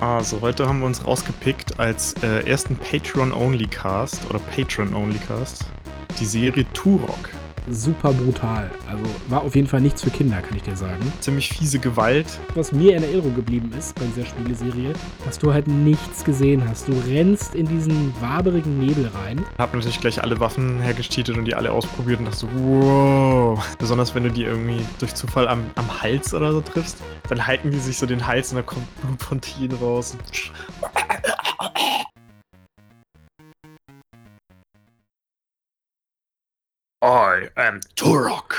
Also, heute haben wir uns rausgepickt als äh, ersten Patreon-Only-Cast oder Patreon-Only-Cast die Serie Turok. Super brutal. Also war auf jeden Fall nichts für Kinder, kann ich dir sagen. Ziemlich fiese Gewalt. Was mir in Erinnerung geblieben ist bei dieser Spieleserie, dass du halt nichts gesehen hast. Du rennst in diesen waberigen Nebel rein. Hab natürlich gleich alle Waffen hergecheatet und die alle ausprobiert und dachte so, wow. Besonders wenn du die irgendwie durch Zufall am, am Hals oder so triffst, dann halten die sich so den Hals und dann kommt Blutfontänen raus. I am Turok.